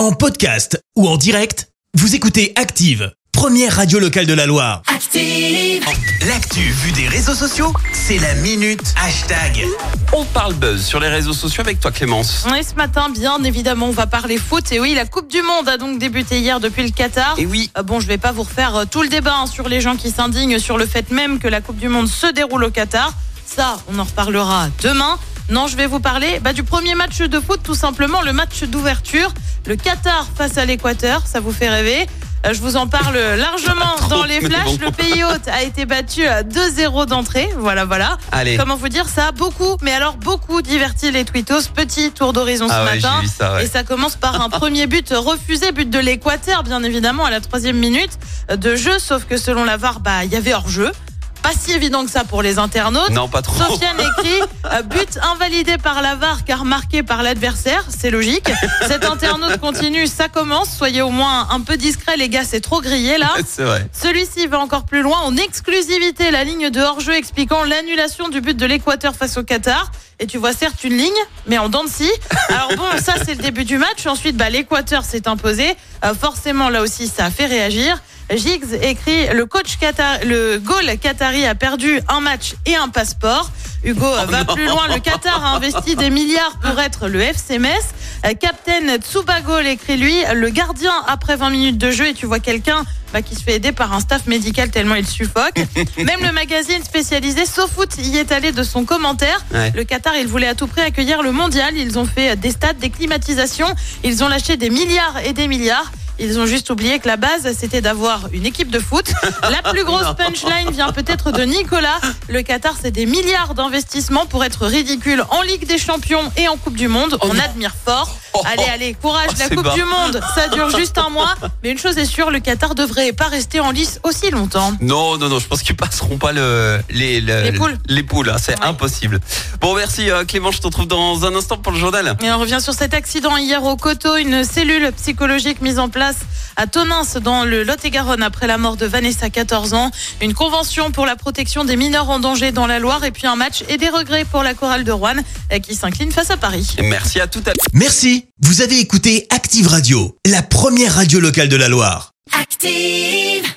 En podcast ou en direct, vous écoutez Active, première radio locale de la Loire. Active. L'actu vue des réseaux sociaux, c'est la minute hashtag. On parle buzz sur les réseaux sociaux avec toi Clémence. Et ce matin, bien évidemment, on va parler foot. Et oui, la Coupe du Monde a donc débuté hier depuis le Qatar. Et oui, Euh, Bon, je vais pas vous refaire euh, tout le débat hein, sur les gens qui s'indignent sur le fait même que la Coupe du Monde se déroule au Qatar. Ça, on en reparlera demain. Non, je vais vous parler bah, du premier match de foot, tout simplement, le match d'ouverture. Le Qatar face à l'Équateur, ça vous fait rêver Euh, je vous en parle largement Trop, dans les flashs. bon. Le pays hôte a été battu à 2-0 d'entrée. Voilà, voilà. allez. Comment vous dire ça a Beaucoup, mais alors beaucoup diverti les twittos. Petit tour d'horizon ce Ah ouais, matin. ça, ouais. Et ça commence par un premier but refusé, but de l'Équateur, bien évidemment, à la troisième minute de jeu. Sauf que selon la VAR, bah, il y avait hors-jeu. Pas si évident que ça pour les internautes. Non, pas trop. Sofiane écrit euh, but invalidé par la VAR car marqué par l'adversaire, c'est logique. Cet internaute continue, ça commence. Soyez au moins un peu discret, les gars, c'est trop grillé là. C'est vrai. Celui-ci va encore plus loin en exclusivité la ligne de hors-jeu expliquant l'annulation du but de l'Équateur face au Qatar. Et tu vois certes une ligne, mais en dents de scie. Alors bon, ça c'est le début du match. Ensuite, bah, l'Équateur s'est imposé. Euh, forcément, là aussi, ça a fait réagir. Giggs écrit le coach Qatar, le goal qatari a perdu un match et un passeport. Hugo euh, va non. plus loin. Le Qatar a investi des milliards pour être le FC Metz. Captain Tsubagol écrit lui le gardien après 20 minutes de jeu et tu vois quelqu'un bah, qui se fait aider par un staff médical tellement il suffoque. Même le magazine spécialisé SoFoot y est allé de son commentaire. Ouais. Le Qatar, il voulait à tout prix accueillir le mondial. Ils ont fait des stades, des climatisations. Ils ont lâché des milliards et des milliards. Ils ont juste oublié que la base, c'était d'avoir une équipe de foot. La plus grosse punchline vient peut-être de Nicolas. Le Qatar, c'est des milliards d'investissements pour être ridicule en Ligue des Champions et en Coupe du Monde. Oh On non. admire fort. Oh, Allez, allez, courage. Oh, La Coupe bas. du Monde, ça dure juste un mois. Mais une chose est sûre, le Qatar devrait pas rester en lice aussi longtemps. Non, non, non, je pense qu'ils passeront pas le, les, le- Les poules. Les poules, hein, c'est Ouais. impossible. Bon, merci euh, Clément, je te retrouve dans un instant pour le journal. Et on revient sur cet accident hier au Coteau, une cellule psychologique mise en place à Tonins dans le Lot-et-Garonne après la mort de Vanessa, 14 ans. Une convention pour la protection des mineurs en danger dans la Loire et puis un match et des regrets pour la chorale de Rouen qui s'incline face à Paris. Merci à tout à l'heure. Merci, vous avez écouté Active Radio, la première radio locale de la Loire. Active.